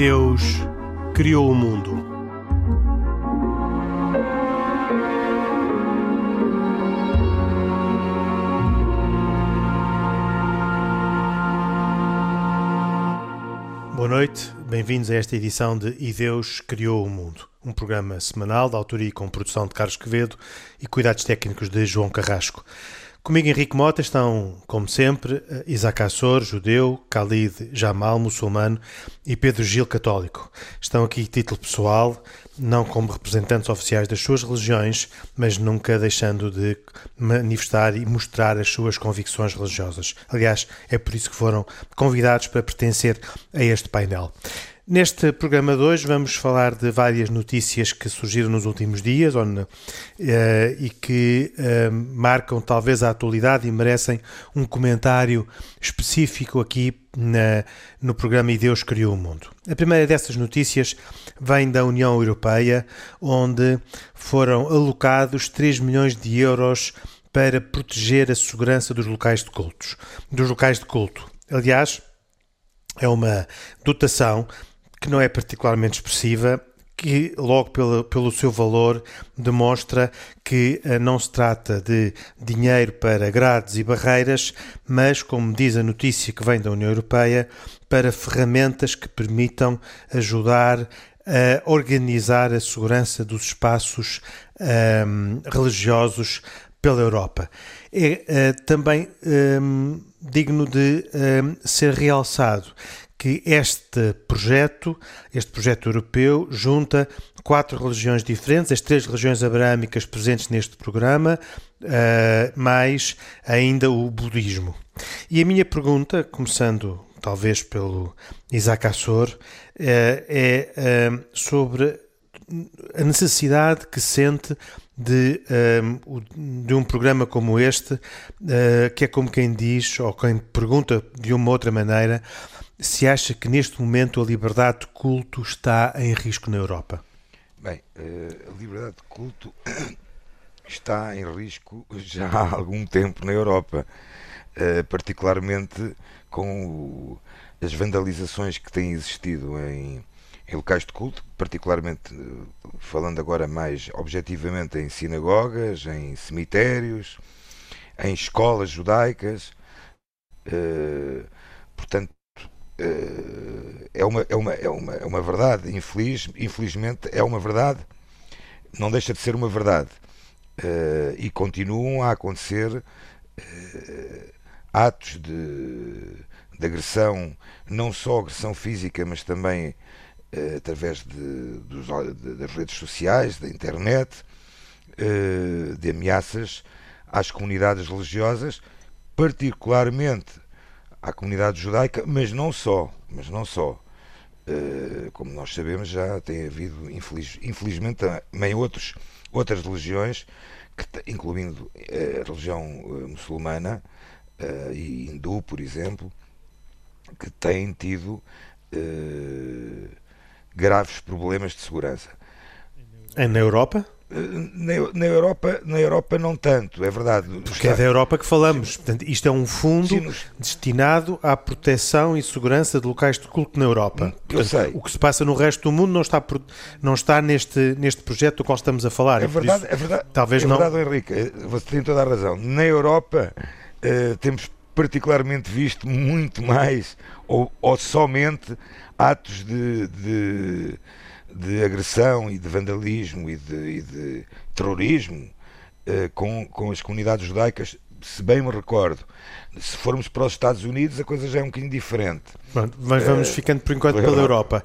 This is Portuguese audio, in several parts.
Deus criou o mundo. Boa noite, bem-vindos a esta edição de E Deus Criou o Mundo, um programa semanal da autoria e com produção de Carlos Quevedo e cuidados técnicos de João Carrasco. Comigo Henrique Mota estão, como sempre, Isaac Assor, judeu, Khalid Jamal, muçulmano e Pedro Gil, católico. Estão aqui título pessoal, não como representantes oficiais das suas religiões, mas nunca deixando de manifestar e mostrar as suas convicções religiosas. Aliás, é por isso que foram convidados para pertencer a este painel. Neste programa de hoje vamos falar de várias notícias que surgiram nos últimos dias onde, uh, e que uh, marcam talvez a atualidade e merecem um comentário específico aqui na, no programa E Deus Criou o Mundo. A primeira dessas notícias vem da União Europeia, onde foram alocados 3 milhões de euros para proteger a segurança dos locais de cultos, dos locais de culto. Aliás, é uma dotação que não é particularmente expressiva, que logo pelo, pelo seu valor demonstra que uh, não se trata de dinheiro para grades e barreiras, mas, como diz a notícia que vem da União Europeia, para ferramentas que permitam ajudar a organizar a segurança dos espaços um, ehm, religiosos pela Europa. É também ehm, digno de ehm, ser realçado que este projeto, este projeto europeu, junta quatro religiões diferentes, as três religiões abraâmicas presentes neste programa, uh, mais ainda o budismo. E a minha pergunta, começando talvez pelo Isaac Assor, uh, é uh, sobre a necessidade que sente de, de um programa como este, que é como quem diz, ou quem pergunta de uma outra maneira, se acha que neste momento a liberdade de culto está em risco na Europa? Bem, eh, a liberdade de culto está em risco já há algum tempo na Europa, eh, particularmente com as vandalizações que têm existido em, locais de culto, particularmente eh, falando agora mais objetivamente em sinagogas, em cemitérios, em escolas judaicas. Portanto, é uma, é uma, é uma, é uma verdade, infeliz, infelizmente é uma verdade, não deixa de ser uma verdade. Uh, e continuam a acontecer uh, atos de, de, agressão, não só agressão física, mas também uh, através de, dos, de, das redes sociais, da internet, de ameaças às comunidades religiosas, particularmente à comunidade judaica, mas não só, mas não só. Uh, como nós sabemos, já tem havido, infeliz, infelizmente, também outros, outras religiões, que, incluindo a religião uh, muçulmana e hindu, por exemplo, que têm tido graves problemas de segurança. É na Europa? Na, Europa, na Europa não tanto, é verdade. Porque é da Europa que falamos. Portanto, isto é um fundo Sim, nos... destinado à proteção e segurança de locais de culto na Europa. Portanto, Eu sei. O que se passa no resto do mundo não está, não está neste, neste projeto do qual estamos a falar. É verdade, isso, é verdade. Talvez é não... verdade, Henrique. Você tem toda a razão. Na Europa uh, temos particularmente visto muito mais ou, ou somente atos de, de de agressão e de vandalismo e de, e de terrorismo uh, com, com as comunidades judaicas, se bem me recordo. Se formos para os Estados Unidos, a coisa já é um bocadinho diferente. Pronto, mas vamos uh, ficando por enquanto pela Europa.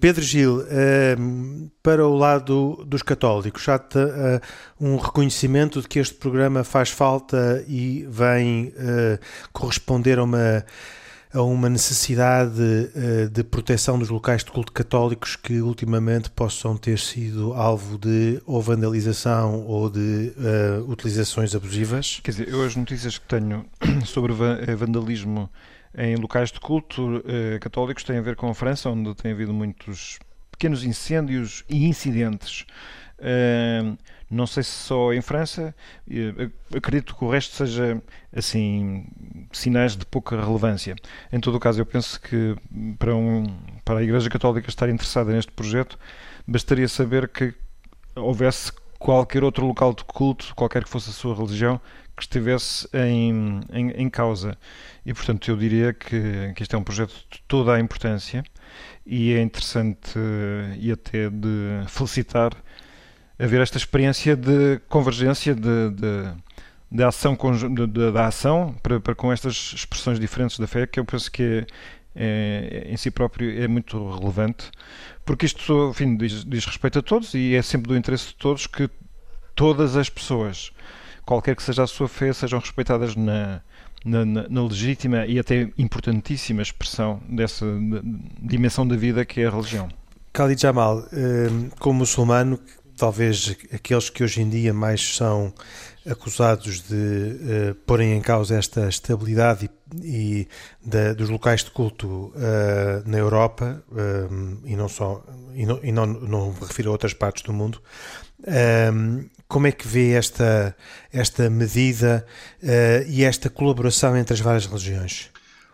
Pedro Gil, uh, para o lado dos católicos, há uh, um reconhecimento de que este programa faz falta e vem corresponder a uma a uma necessidade uh, de proteção dos locais de culto católicos que ultimamente possam ter sido alvo de ou vandalização ou de uh, utilizações abusivas? Quer dizer, eu as notícias que tenho sobre eh, vandalismo em locais de culto uh, católicos têm a ver com a França, onde tem havido muitos pequenos incêndios e incidentes não sei se só em França, acredito que o resto seja assim sinais de pouca relevância. Em todo o caso, eu penso que para, um, para a Igreja Católica estar interessada neste projeto, bastaria saber que houvesse qualquer outro local de culto, qualquer que fosse a sua religião, que estivesse em, em, em causa. E, portanto, eu diria que, que este é um projeto de toda a importância e é interessante e até de felicitar haver esta experiência de convergência de, de, de ação de, da ação para, para, com estas expressões diferentes da fé que eu penso que é, é, em si próprio é muito relevante porque isto enfim, diz, diz respeito a todos e é sempre do interesse de todos que todas as pessoas qualquer que seja a sua fé sejam respeitadas na, na, na, legítima e até importantíssima expressão dessa dimensão da vida que é a religião. Khalid Jamal, eh, como muçulmano, talvez aqueles que hoje em dia mais são acusados de uh, porem em causa esta estabilidade e, e da, dos locais de culto uh, na Europa uh, e não só e não, e não, não me refiro a outras partes do mundo como é que vê esta esta medida e esta colaboração entre as várias religiões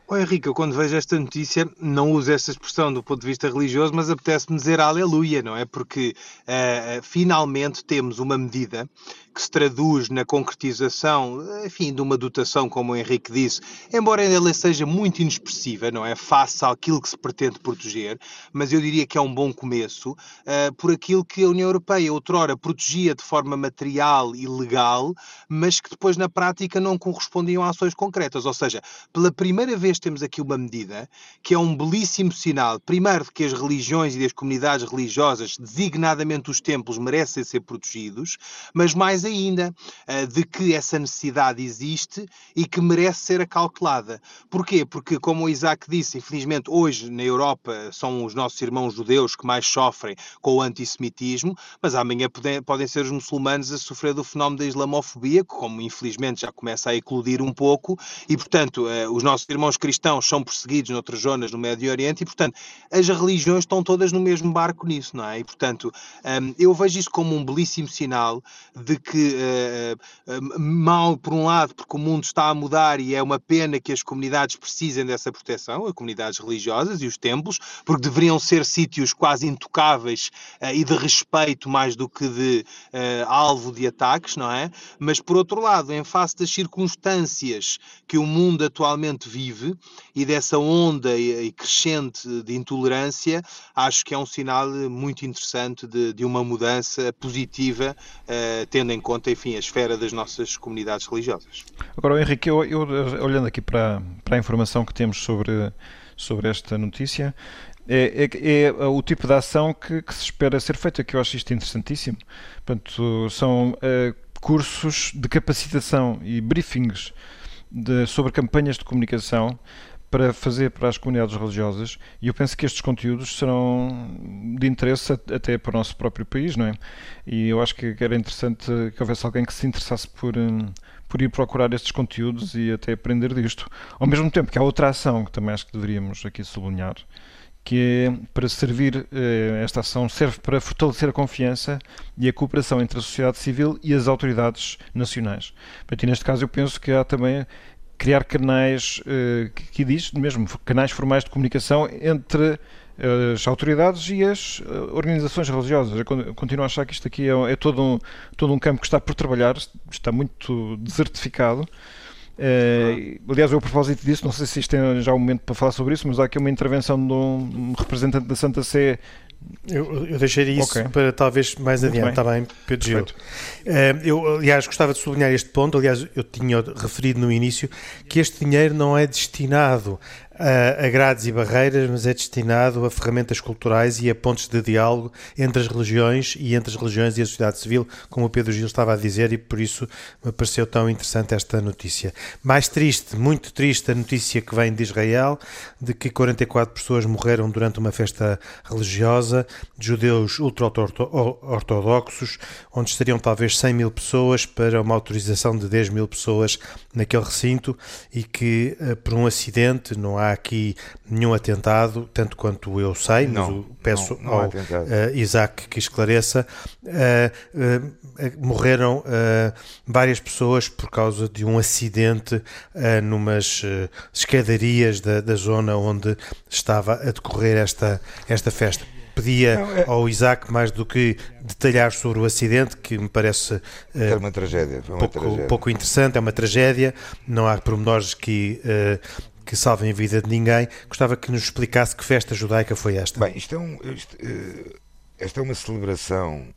Oh, Henrique, eu quando vejo esta notícia não uso essa expressão do ponto de vista religioso, mas apetece-me dizer aleluia, não é? Porque uh, finalmente temos uma medida que se traduz na concretização, enfim, de uma dotação, como o Henrique disse, embora ela seja muito inexpressiva, não é? Face àquilo que se pretende proteger, mas eu diria que é um bom começo uh, por aquilo que a União Europeia outrora protegia de forma material e legal, mas que depois na prática não correspondiam a ações concretas. Ou seja, pela primeira vez temos aqui uma medida que é um belíssimo sinal, primeiro, de que as religiões e as comunidades religiosas, designadamente os templos, merecem ser protegidos, mas mais ainda uh, de que essa necessidade existe e que merece ser acautelada. Porquê? Porque, como o Isaac disse, infelizmente hoje na Europa são os nossos irmãos judeus que mais sofrem com o antissemitismo, mas amanhã podem, podem ser os muçulmanos a sofrer do fenómeno da islamofobia, que, como infelizmente já começa a eclodir um pouco, e portanto uh, os nossos irmãos cristãos são perseguidos noutras zonas no Médio Oriente, e portanto as religiões estão todas no mesmo barco nisso, não é? E portanto ehm, eu vejo isso como um belíssimo sinal de que que uh, mal por um lado, porque o mundo está a mudar e é uma pena que as comunidades precisem dessa proteção, as comunidades religiosas e os templos, porque deveriam ser sítios quase intocáveis uh, e de respeito mais do que de uh, alvo de ataques, não é? Mas por outro lado, em face das circunstâncias que o mundo atualmente vive e dessa onda e crescente de intolerância, acho que é um sinal muito interessante de, de uma mudança positiva, tendo em conta, enfim, a esfera das nossas comunidades religiosas. Agora, Henrique, eu, eu, olhando aqui para, para a informação que temos sobre, sobre esta notícia, é, é, é, o tipo de ação que, que, se espera ser feita, que eu acho isto interessantíssimo. Portanto, são uh, cursos de capacitação e briefings de, sobre campanhas de comunicação para fazer para as comunidades religiosas e eu penso que estes conteúdos serão de interesse até para o nosso próprio país, não é? E eu acho que era interessante que houvesse alguém que se interessasse por, hum, por ir procurar estes conteúdos e até aprender disto. Ao mesmo tempo que há outra ação que também acho que deveríamos aqui sublinhar, que é para servir, eh, esta ação serve para fortalecer a confiança e a cooperação entre a sociedade civil e as autoridades nacionais. E neste caso eu penso que há também criar canais, uh, que, diz mesmo, canais formais de comunicação entre as autoridades e as eh, organizações religiosas. Eu continuo a achar que isto aqui é, é todo, um, todo um campo que está por trabalhar, está muito desertificado. Uh, aliás, eu a propósito disso, não sei se isto é já o momento para falar sobre isso, mas há aqui uma intervenção de um representante da Santa Sé eu, eu deixaria isso okay. para talvez mais Muito adiante, está bem, Pedro Gil. Uh, eu, aliás, gostava de sublinhar este ponto. Aliás, eu tinha referido no início que este dinheiro não é destinado a, grades e barreiras, mas é destinado a ferramentas culturais e a pontos de diálogo entre as religiões e entre as religiões e a sociedade civil, como o Pedro Gil estava a dizer, e por isso me pareceu tão interessante esta notícia. Mais triste, muito triste, a notícia que vem de Israel, de que 44 pessoas morreram durante uma festa religiosa, de judeus ultra-ortodoxos, onde estariam talvez 100 mil pessoas para uma autorização de 10 mil pessoas naquele recinto, e que eh, por um acidente, não há há aqui nenhum atentado, tanto quanto eu sei, mas Não, peço não, não ao uh, Isaac que esclareça. Uh, uh, morreram várias pessoas por causa de um acidente numas escadarias da, da zona onde estava a decorrer esta, esta festa pedia não, é... ao Isaac mais do que detalhar sobre o acidente, que me parece uh, uma tragédia, uma pouco, tragédia. pouco interessante, é uma tragédia, não há pormenores que, uh, que salvem a vida de ninguém. Gostava que nos explicasse que festa judaica foi esta. Bem, isto é um, isto, uh, esta é uma celebração,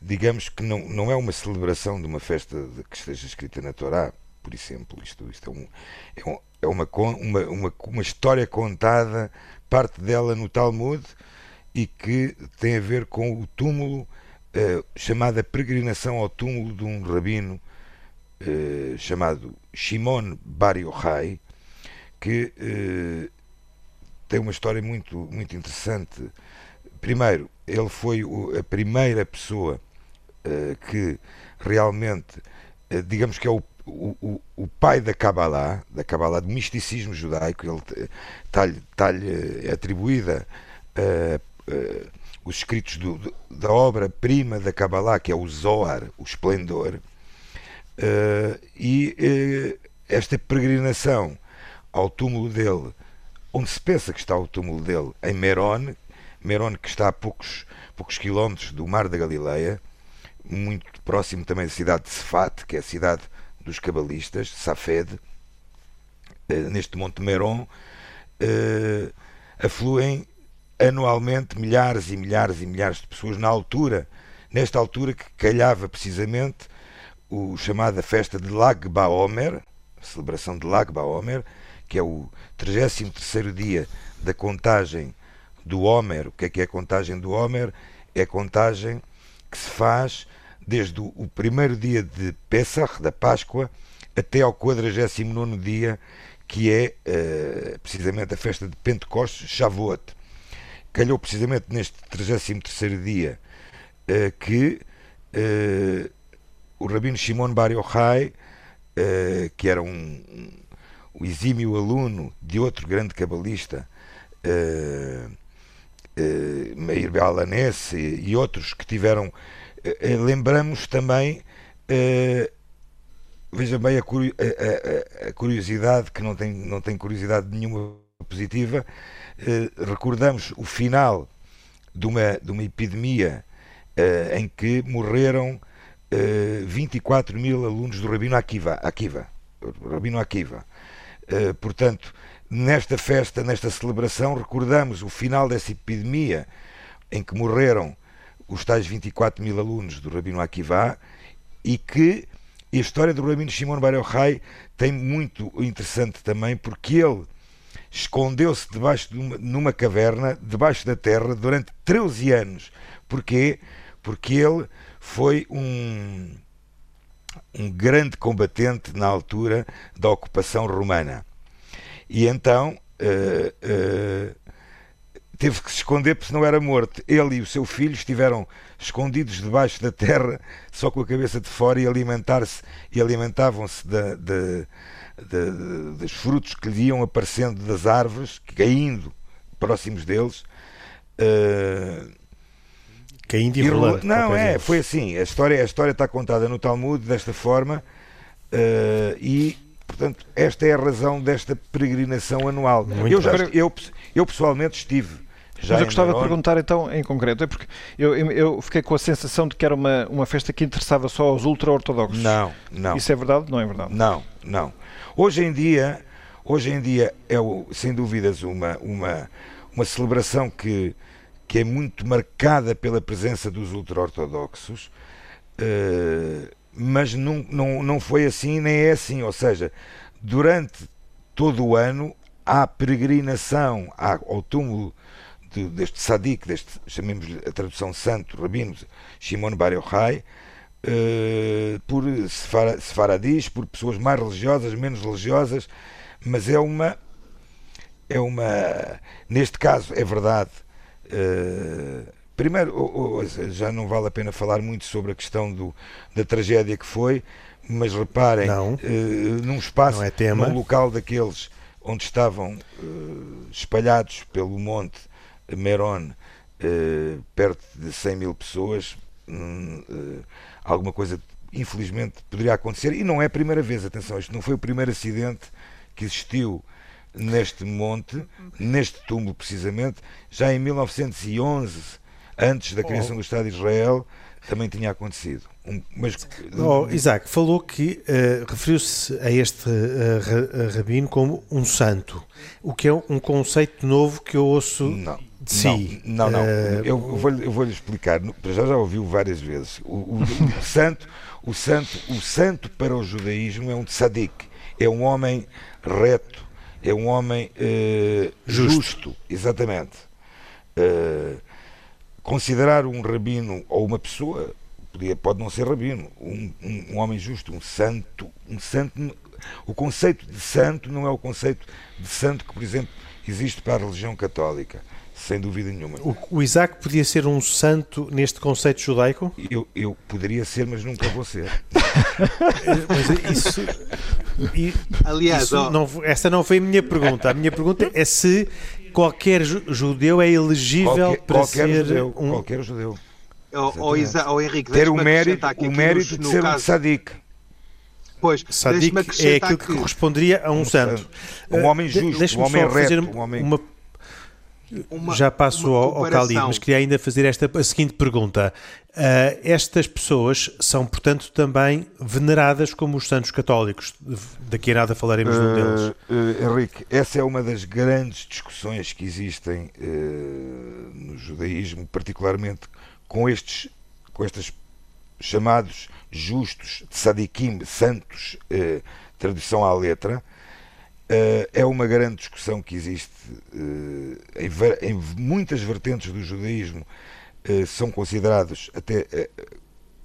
digamos que não, não é uma celebração de uma festa que esteja escrita na Torá, por exemplo. Isto, isto é, um, é, um, é uma, uma, uma, uma história contada parte dela no Talmud e que tem a ver com o túmulo, uh, chamada peregrinação ao túmulo de um rabino uh, chamado Shimon Bar Yochai, que uh, tem uma história muito, muito interessante. Primeiro, ele foi a primeira pessoa que realmente, digamos que é o o, o, o, pai da Kabbalah, da Kabbalah, do misticismo judaico, ele está-lhe tá atribuída uh, uh, os escritos do, do, da obra-prima da Kabbalah, que é o Zohar, o Esplendor, e esta peregrinação ao túmulo dele, onde se pensa que está o túmulo dele, em Meron, Meron que está a poucos, poucos quilómetros do Mar da Galileia, muito próximo também da cidade de Sefat, que é a cidade dos cabalistas, Safed, eh, neste Monte Meron, eh, afluem anualmente milhares e milhares e milhares de pessoas na altura, nesta altura que calhava precisamente o chamada festa de Lag Baomer, celebração de Lag Baomer, que é o 33º dia da contagem do Homer. O que é que é a contagem do Homer? É a contagem que se faz desde o primeiro dia de Pesach, da Páscoa, até ao 49 dia, que é uh, precisamente a festa de Pentecostes, Shavuot. Calhou precisamente neste 33 dia uh, que uh, o Rabino Shimon Bar Yochai, que era um, um, exímio aluno de outro grande cabalista, Meir Bealanes e, e outros que tiveram eh, lembramos também, uh, veja bem, a, a, a, curiosidade, que não tem, não tem curiosidade nenhuma positiva, uh, recordamos o final de uma, de uma epidemia uh, em que morreram 24 mil alunos do Rabino Akiva. Akiva Rabino Akiva. portanto, nesta festa, nesta celebração, recordamos o final dessa epidemia em que morreram os tais 24 mil alunos do Rabino Akiva e que a história do Rabino Shimon Bar Yochai tem muito interessante também porque ele escondeu-se debaixo de uma, numa caverna, debaixo da terra, durante 13 anos. Porquê? Porque ele foi um, um grande combatente na altura da ocupação romana. E então uh, uh, teve que se esconder porque não era morto. Ele e o seu filho estiveram escondidos debaixo da terra, só com a cabeça de fora e alimentar-se e alimentavam-se de, de, de, dos frutos que lhe iam aparecendo das árvores, caindo próximos deles. Uh, caindo e rolando. Não, é, foi assim. A história, a história está contada no Talmud desta forma uh, e Portanto, esta é a razão desta peregrinação anual. eu, já, eu, eu pessoalmente estive já Mas eu gostava de perguntar então em concreto, é porque eu, eu, fiquei com a sensação de que era uma, uma festa que interessava só aos ultra-ortodoxos. Não, não. Isso é verdade? Não é verdade? Não, não. Hoje em dia, hoje em dia é sem dúvidas uma, uma, uma celebração que, que é muito marcada pela presença dos ultra-ortodoxos, uh, mas não, não, não foi assim nem é assim. Ou seja, durante todo o ano há peregrinação ao túmulo de, deste sadik, deste, chamemos a tradução santo, rabino Shimon Bar Yochai, uh, por sefaradis, por pessoas mais religiosas, menos religiosas, mas é uma, é uma, neste caso é verdade, uh, primeiro, já não vale a pena falar muito sobre a questão do, da tragédia que foi, mas reparem, uh, num espaço, é num local daqueles onde estavam espalhados pelo monte Meron perto de 100 mil pessoas, hum, alguma coisa infelizmente poderia acontecer e não é a primeira vez, atenção, isto não foi o primeiro acidente que existiu neste monte, neste túmulo precisamente, já em 1911, antes da criação oh. do Estado de Israel, também tinha acontecido. Um, mas, oh, Isaac, falou que uh, referiu-se a este uh, rabino como um santo, o que é um conceito novo que eu ouço não, de si. Não, não, não. Uh, eu vou-lhe vou explicar, já já ouviu várias vezes. O, o, o, santo, o, santo, o santo para o judaísmo é um tzadik, é um homem reto, é um homem justo. justo. exatamente. Uh, considerar um rabino ou uma pessoa podia, pode não ser rabino, um, um, um, homem justo, um santo, um santo. O conceito de santo não é o conceito de santo que, por exemplo, existe para a religião católica, sem dúvida nenhuma. O, o Isaac podia ser um santo neste conceito judaico? Eu, eu poderia ser, mas nunca vou ser. mas isso, e, Aliás, isso não, essa não foi a minha pergunta. A minha pergunta é se qualquer judeu é elegível qualquer, para qualquer ser judeu, um... qualquer judeu. Ou, Isa, ou Henrique, ter o mérito, o mérito de ser caso... um sadique. Pois, sadique é aquilo que, que corresponderia a um, um santo. Um homem justo, um homem reto, um homem... Uma uma, Já passo ao, ao Khalid, mas queria ainda fazer esta a seguinte pergunta. Uh, estas pessoas são, portanto, também veneradas como os santos católicos. Daqui a nada falaremos uh, deles. Uh, Henrique, essa é uma das grandes discussões que existem no judaísmo, particularmente com estes, com estes chamados justos, tzadikim, santos, tradução à letra, é uma grande discussão que existe uh, em, muitas vertentes do judaísmo, uh, são considerados até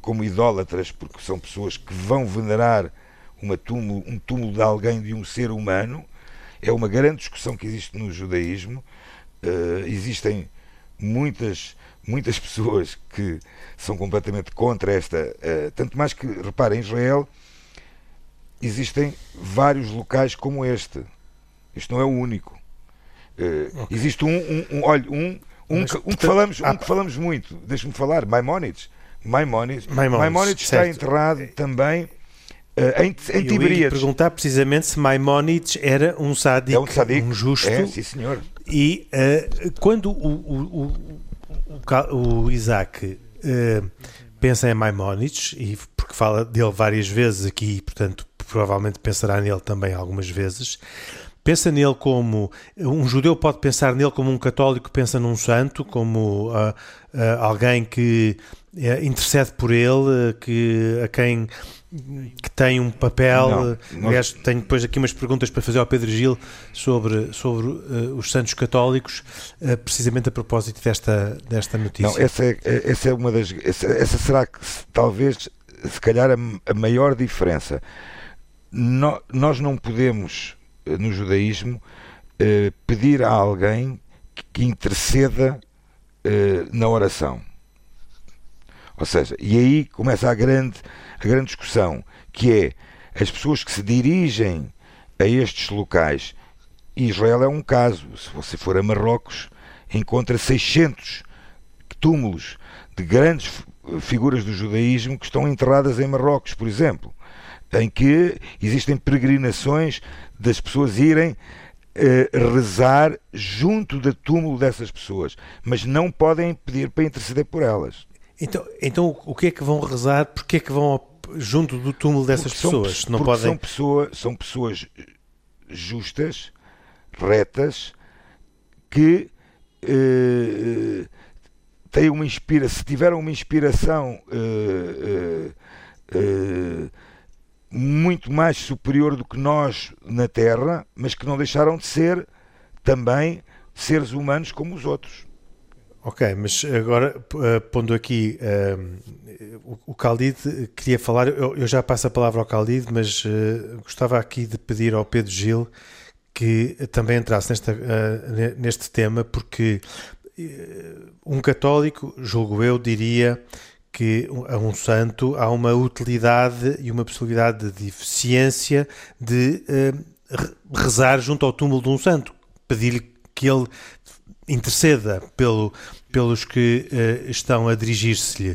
como idólatras, porque são pessoas que vão venerar túmulo, um túmulo de alguém, de um ser humano. É uma grande discussão que existe no judaísmo. existem muitas, muitas pessoas que são completamente contra esta. tanto mais que, reparem, Israel existem vários locais como este. Isto não é o único. Uh, okay. Existe um, um, um, olha, um, um, Mas, que, um, que falamos, um que falamos muito, deixa-me falar, Maimonides. Maimonides, Maimonides, Maimonides está enterrado também uh, em, em Tiberíades. Eu perguntar precisamente se Maimonides era um sádico, é um, sádico. um justo. É, sim, senhor. E uh, quando o, o, o, o Isaac pensa em Maimonides, e porque fala dele várias vezes aqui, portanto provavelmente pensará nele também algumas vezes. Pensa nele como um judeu pode pensar nele como um católico pensa num santo, como uh, uh, alguém que uh, intercede por ele, que a quem que tem um papel. Não, não. Aliás, tenho depois aqui umas perguntas para fazer ao Pedro Gil sobre, sobre uh, os santos católicos, uh, precisamente a propósito desta, desta notícia. Não, essa é, essa é uma das. Essa, essa será que talvez, se calhar, a, a maior diferença no, nós não podemos, eh, no judaísmo, eh, pedir a alguém que interceda eh, na oração. Ou seja, e aí começa a grande, a grande discussão, que é as pessoas que se dirigem a estes locais. Israel é um caso. Se você for a Marrocos, encontra 600 túmulos de grandes figuras do judaísmo que estão enterradas em Marrocos, por exemplo em que existem peregrinações das pessoas irem uh, rezar junto do túmulo dessas pessoas, mas não podem pedir para interceder por elas. Então, então o que é que vão rezar? Porque é que vão junto do túmulo dessas porque pessoas? São, não podem... são, pessoa, são pessoas justas, retas, que uh, têm uma inspiração, se tiveram uma inspiração uh, muito mais superior do que nós na Terra, mas que não deixaram de ser também seres humanos como os outros. Ok, mas agora uh, pondo aqui uh, o, o Khalid queria falar, eu, eu, já passo a palavra ao Khalid, mas uh, gostava aqui de pedir ao Pedro Gil que também entrasse nesta, neste tema, porque um católico, julgo eu, diria que a um santo há uma utilidade e uma possibilidade de eficiência de uh, rezar junto ao túmulo de um santo, pedir-lhe que ele interceda pelo, pelos que uh, estão a dirigir-se-lhe.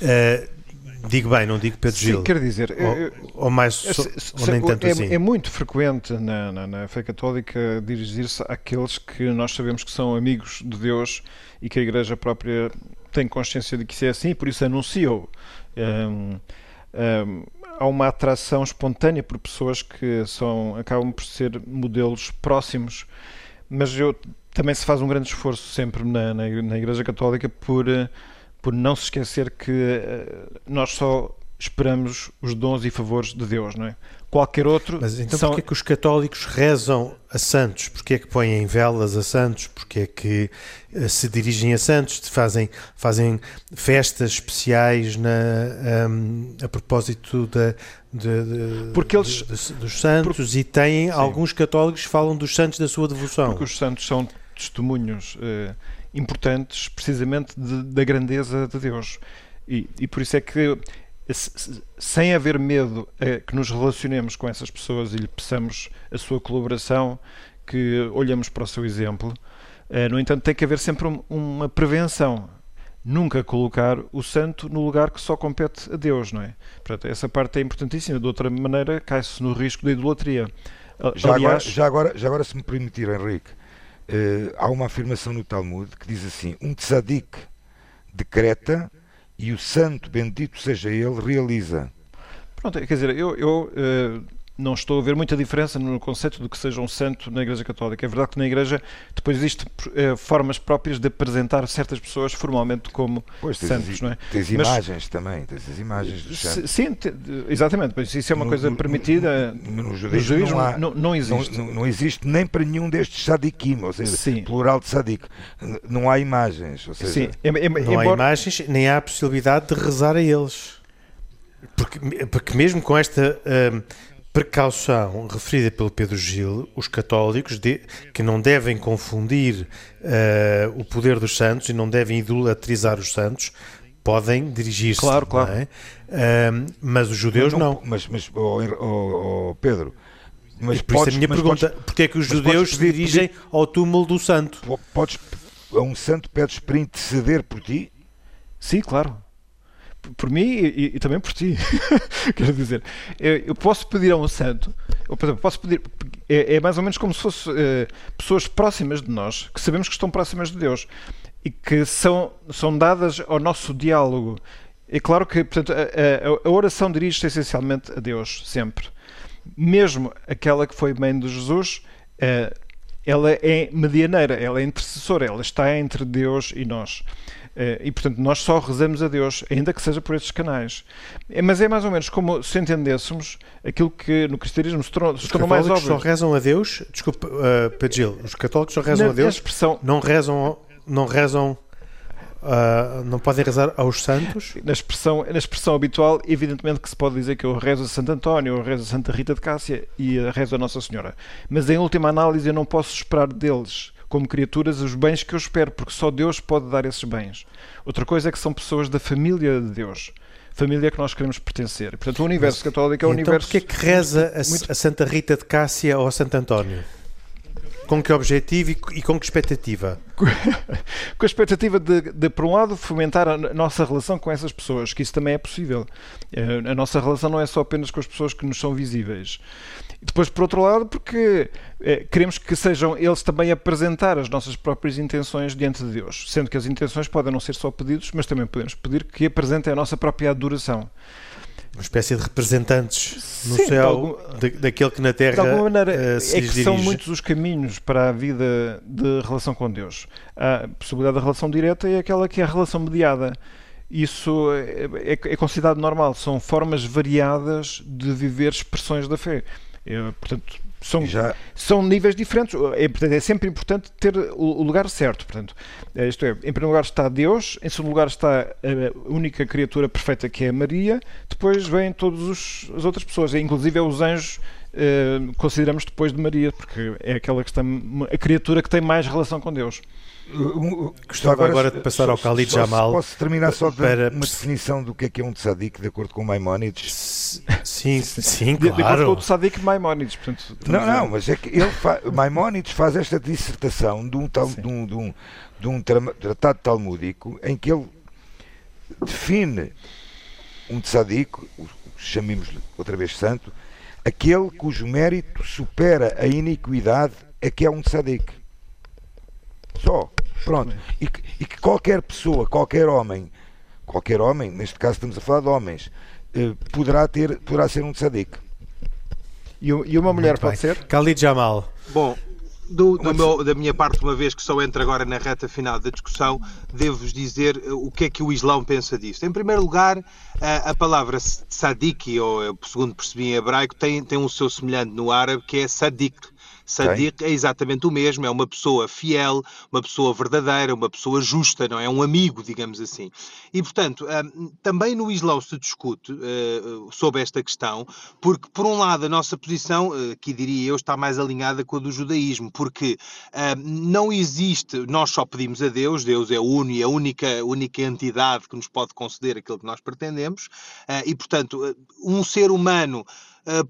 Uh, Digo bem, não digo Pedro Sim, Gil. quer dizer, ou, ou mais, é, ou nem tanto é, assim. É muito frequente na, na, na fé católica dirigir-se àqueles que nós sabemos que são amigos de Deus e que a Igreja própria tem consciência de que isso é assim, por isso anunciou. Um, um, há uma atração espontânea por pessoas que são, acabam por ser modelos próximos, mas eu, também se faz um grande esforço sempre na, na, na Igreja Católica por, por não se esquecer que uh, nós só esperamos os dons e favores de Deus, não é? Qualquer outro. Mas então são... porquê é que os católicos rezam a santos? Porquê é que põem velas a santos? Porquê é que uh, se dirigem a santos? Fazem, fazem festas especiais na, um, a propósito da, de, de, porque eles, de, dos santos e têm Sim. alguns católicos falam dos santos da sua devoção. Porque os santos são testemunhos uh, importantes precisamente da grandeza de Deus. E, e por isso é que sem haver medo a que nos relacionemos com essas pessoas e lhe peçamos a sua colaboração, que olhamos para o seu exemplo. Eh, no entanto, tem que haver sempre uma prevenção. Nunca colocar o santo no lugar que só compete a Deus, não é? Portanto, essa parte é importantíssima. De outra maneira, cai-se no risco da idolatria. Já, Aliás, agora, já, agora, já agora, se me permitir, Henrique, uh, há uma afirmação no Talmud que diz assim: um tzadik decreta e o santo, bendito seja ele, realiza. Pronto, quer dizer, eu, eu uh, não estou a ver muita diferença no conceito de que seja um santo na Igreja Católica. É verdade que na Igreja depois existem uh, formas próprias de apresentar certas pessoas formalmente como pois, santos, tens, não é? Tens Mas, imagens também, tens as imagens dos santos. Sim, te, exatamente, pois isso é uma no, coisa permitida. No, no, no judaísmo, não, há, não, não, existe. Não, não, existe nem para nenhum destes sadikim, ou seja, sim. plural de sadik. Não há imagens. Ou seja, sim. É, é, não embora... há imagens, nem há a possibilidade de rezar a eles. Porque, porque mesmo com esta uh, precaução referida pelo Pedro Gil, os católicos de, que não devem confundir uh, o poder dos santos e não devem idolatrizar os santos, podem dirigir-se. Claro, claro. É? Uh, mas os judeus não. não. Mas, mas oh, oh, oh, Pedro. Mas por podes, isso a minha pergunta, podes, porque é que os judeus pedir, se dirigem pedir, ao túmulo do santo? Podes, a um santo pedes para interceder por ti? Sim, claro por mim e, e, também por ti. Quero dizer, eu, eu, posso pedir a um santo, por exemplo, posso pedir. É, é mais ou menos como se fossem é, pessoas próximas de nós, que sabemos que estão próximas de Deus e que são, são dadas ao nosso diálogo. É claro que portanto, a, a, a oração dirige-se essencialmente a Deus, sempre. Mesmo aquela que foi mãe de Jesus, é, ela é medianeira, ela é intercessora, ela está entre Deus e nós. Eh, e, portanto, nós só rezamos a Deus, ainda que seja por estes canais. É, mas é mais ou menos como se entendêssemos aquilo que no cristianismo se tornou, se tornou mais óbvio. Os católicos só rezam a Deus, desculpa, uh, os católicos só rezam Na, a Deus, expressão, não rezam, não rezam Uh, não podem rezar aos santos? Na expressão, na expressão habitual, evidentemente que se pode dizer que eu rezo a Santo António, eu rezo a Santa Rita de Cássia e rezo a Nossa Senhora. Mas em última análise eu não posso esperar deles como criaturas os bens que eu espero, porque só Deus pode dar esses bens. Outra coisa é que são pessoas da família de Deus. Família que nós queremos pertencer. Portanto, o universo Mas, católico é o então, universo. Porquê é que reza a, muito... a Santa Rita de Cássia ou a Santo António? Com que objetivo e com que expectativa? com a expectativa de, de, por um lado, fomentar a nossa relação com essas pessoas, que isso também é possível. Eh, a nossa relação não é só apenas com as pessoas que nos são visíveis. E depois, por outro lado, porque eh, queremos que sejam eles também a apresentar as nossas próprias intenções diante de Deus, sendo que as intenções podem não ser só pedidos, mas também podemos pedir que apresentem a nossa própria adoração. Uma espécie de representantes no Sim, céu algum, daquele que na Terra de alguma maneira, uh, se é que dirige. são muitos os caminhos para a vida de relação com Deus. A possibilidade da relação direta é aquela que é a relação mediada isso é, é, é, considerado normal. São formas variadas de viver expressões da fé. Eu, portanto, são, Já... são níveis diferentes. É, portanto, é sempre importante ter o, o, lugar certo. Portanto, é, isto é, em primeiro lugar está Deus, em segundo lugar está a única criatura perfeita que é Maria, depois vêm todas as outras pessoas, inclusive é os anjos uh, consideramos depois de Maria, porque é aquela que está, a criatura que tem mais relação com Deus. Gostava agora, agora, de passar só, ao Khalid Jamal. Posso terminar só de para uma definição do que é que é um tzadik de acordo com Maimonides? Sim, sim, claro. De, acordo com o tzadik Maimonides. Portanto, não, não, mas é que ele fa... Maimonides faz esta dissertação de um, tal, de um, de um, de um tratado talmúdico em que ele define um tzadik, chamemos-lhe outra vez santo, aquele cujo mérito supera a iniquidade é que é um tzadik. Só. Pronto. E que, e que, qualquer pessoa, qualquer homem, qualquer homem, neste caso estamos a falar de homens, eh, poderá, ter, poderá ser um tzadik. E, e uma mulher Muito pode bem. ser? Khalid Jamal. Bom, do, do meu, da minha parte, uma vez que só entro agora na reta final da discussão, devo-vos dizer eh, o que é que o Islão pensa disto. Em primeiro lugar, a, a palavra tzadik, ou segundo percebi em hebraico, tem, tem um seu semelhante no árabe, que é sadik, Sadiq é exatamente o mesmo, é uma pessoa fiel, uma pessoa verdadeira, uma pessoa justa, não é? Um amigo, digamos assim. E, portanto, hum, também no Islão se discute eh, sobre esta questão, porque, por um lado, a nossa posição, eh, que diria eu, está mais alinhada com a do judaísmo, porque hum, não existe, nós só pedimos a Deus, Deus é único, a única, única entidade que nos pode conceder aquilo que nós pretendemos, eh, e, portanto, um ser humano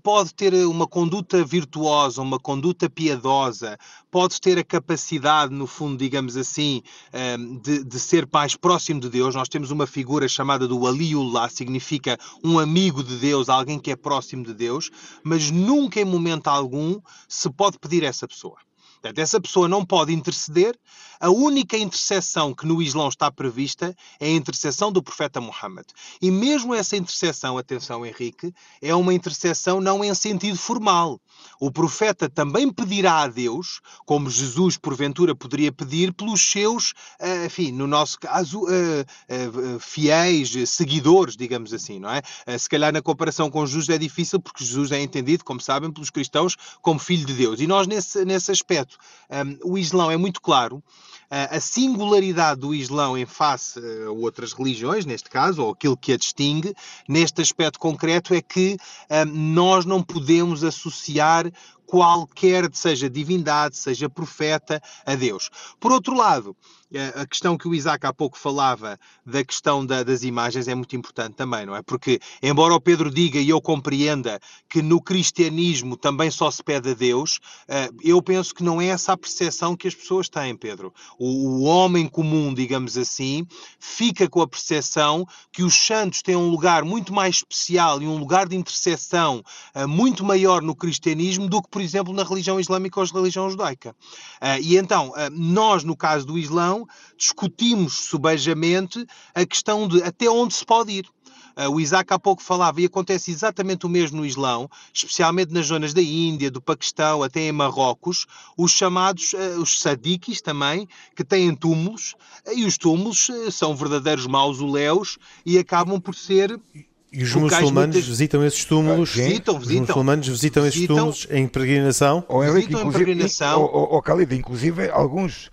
pode ter uma conduta virtuosa, uma conduta piedosa, pode ter a capacidade, no fundo, digamos assim, eh, de, de ser mais próximo de Deus. Nós temos uma figura chamada do Aliullah, significa um amigo de Deus, alguém que é próximo de Deus, mas nunca em momento algum se pode pedir a essa pessoa. Portanto, essa pessoa não pode interceder. A única intercessão que no Islão está prevista é a intercessão do profeta Muhammad. E mesmo essa intercessão, atenção Henrique, é uma intercessão não em sentido formal. O profeta também pedirá a Deus, como Jesus porventura poderia pedir pelos seus, eh, enfim, no nosso caso, eh, eh, fiéis, seguidores, digamos assim, não é? Se calhar na comparação com Jesus é difícil, porque Jesus é entendido, como sabem, pelos cristãos como filho de Deus. E nós, nesse, nesse aspecto, um, o Islão é muito claro. A singularidade do Islão em face a outras religiões, neste caso, ou aquilo que a distingue, neste aspecto concreto, é que nós não podemos associar qualquer, seja divindade, seja profeta, a Deus. Por outro lado, a questão que o Isaac há pouco falava da questão da, das imagens é muito importante também, não é? Porque, embora o Pedro diga e eu compreenda que no cristianismo também só se pede a Deus, eu penso que não é essa a percepção que as pessoas têm, Pedro. O, homem comum, digamos assim, fica com a percepção que os santos têm um lugar muito mais especial e um lugar de intercessão eh, muito maior no cristianismo do que, por exemplo, na religião islâmica ou na religião judaica. Uh, e então, uh, nós, no caso do Islão, discutimos subejamente a questão de até onde se pode ir. Uh, o Isaac há pouco falava, e acontece exatamente o mesmo no Islão, especialmente nas zonas da Índia, do Paquistão, até em Marrocos, os chamados, uh, os sadikis também, que têm túmulos, e os túmulos são verdadeiros mausoléus e acabam por ser e os muçulmanos muitas... visitam esses túmulos? Visitam, visitam. Os muçulmanos visitam, esses túmulos em peregrinação? Ou Henrique, visitam em peregrinação. Ou, ou, Khalid, inclusive, alguns,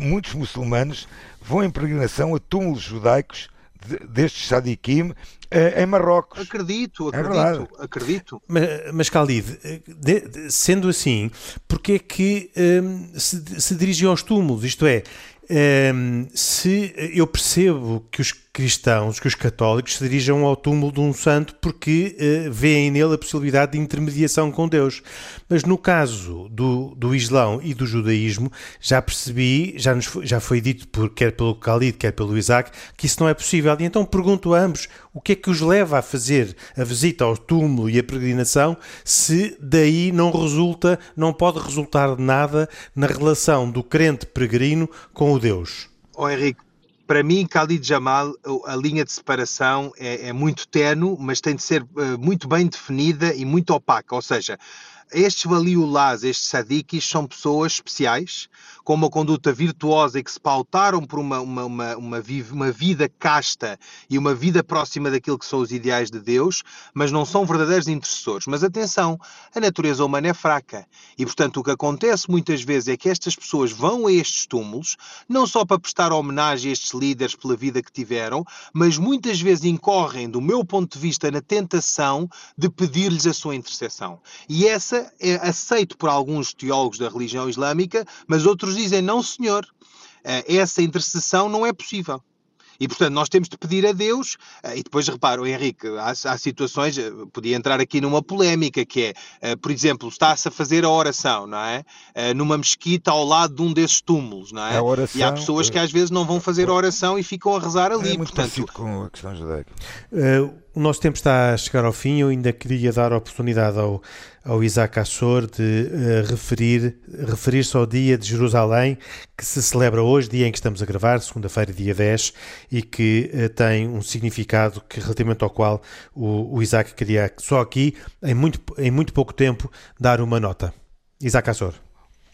muitos muçulmanos vão em peregrinação a túmulos judaicos de, destes sadiquim eh, em Marrocos. Acredito, é acredito, é acredito. Mas, mas Khalid, de, sendo assim, porquê é que um, se, se dirigem aos túmulos? Isto é, um, se eu percebo que os cristãos, que os católicos se dirijam ao túmulo de um santo porque uh, veem nele a possibilidade de intermediação com Deus. Mas no caso do, do Islão e do judaísmo, já percebi, já, nos, já foi dito por, quer pelo Khalid, quer pelo Isaac, que isso não é possível. E então pergunto a ambos o que é que os leva a fazer a visita ao túmulo e a peregrinação se daí não resulta, não pode resultar nada na relação do crente peregrino com o Deus. Oh, Henrique, para mim, Khalid Jamal, a linha de separação é, é muito tenue, mas tem de ser uh, muito bem definida e muito opaca. Ou seja, estes valiolás, estes sadikis, são pessoas especiais, com uma conduta virtuosa e que se pautaram por uma, uma, uma, uma, uma vida casta e uma vida próxima daquilo que são os ideais de Deus, mas não são verdadeiros intercessores. Mas atenção, a natureza humana é fraca. E, portanto, o que acontece muitas vezes é que estas pessoas vão a estes túmulos, não só para prestar homenagem a estes líderes pela vida que tiveram, mas muitas vezes incorrem, do meu ponto de vista, na tentação de pedir-lhes a sua intercessão. E essa é aceito por alguns teólogos da religião islâmica, mas outros dizem: não, senhor, eh, essa intercessão não é possível. E, portanto, nós temos de pedir a Deus, eh, e depois reparo, Henrique, há, há, situações, eh, podia entrar aqui numa polémica, que é, por exemplo, está-se a fazer a oração, não é? Numa mesquita ao lado de um desses túmulos, não é? Oração, e há pessoas que às vezes não vão fazer a oração e ficam a rezar ali. É muito portanto, com a questão judaica. Uh, o nosso tempo está a chegar ao fim. Eu ainda queria dar a oportunidade ao, ao Isaac Assor de uh, referir, referir-se ao dia de Jerusalém, que se celebra hoje, dia em que estamos a gravar, segunda-feira, dia 10, e que uh, tem um significado que, relativamente ao qual o, o Isaac queria só aqui, em muito, em muito pouco tempo, dar uma nota. Isaac Assor.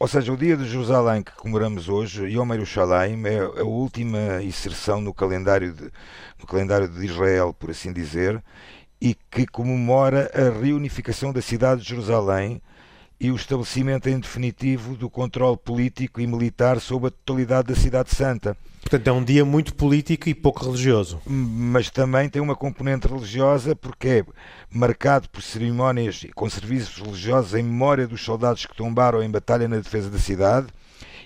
Ou seja, o dia de Jerusalém que comemoramos hoje, Yom Yerushalayim, é a última inserção no calendário, de, no calendário de Israel, por assim dizer, e que comemora a reunificação da cidade de Jerusalém e o estabelecimento em definitivo do controle político e militar sobre a totalidade da cidade santa. Portanto, é um dia muito político e pouco religioso. Mas também tem uma componente religiosa porque é marcado por cerimónias com serviços religiosos em memória dos soldados que tombaram em batalha na defesa da cidade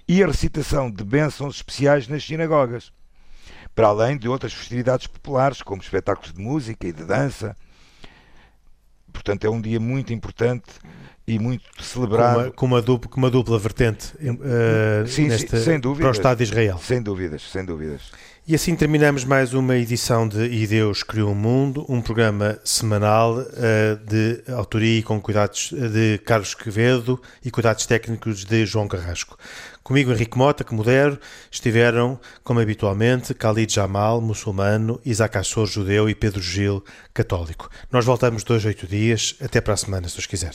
e a recitação de bênçãos especiais nas sinagogas, para além de outras festividades populares, como espetáculos de música e de dança. Portanto, é um dia muito importante e muito celebrado. Com uma, com uma, dupla, com uma dupla vertente uh, sim, nesta, sem dúvidas, para o Estado de Israel. Sem dúvidas, sem dúvidas. E assim terminamos mais uma edição de E Deus Criou o Mundo, um programa semanal uh, de autoria e com cuidados de Carlos Quevedo e cuidados técnicos de João Carrasco. Comigo, Henrique Mota, que modero, estiveram, como habitualmente, Khalid Jamal, muçulmano, Isaac Assor, judeu e Pedro Gil, católico. Nós voltamos dois, oito dias. Até para a semana, se os quiser.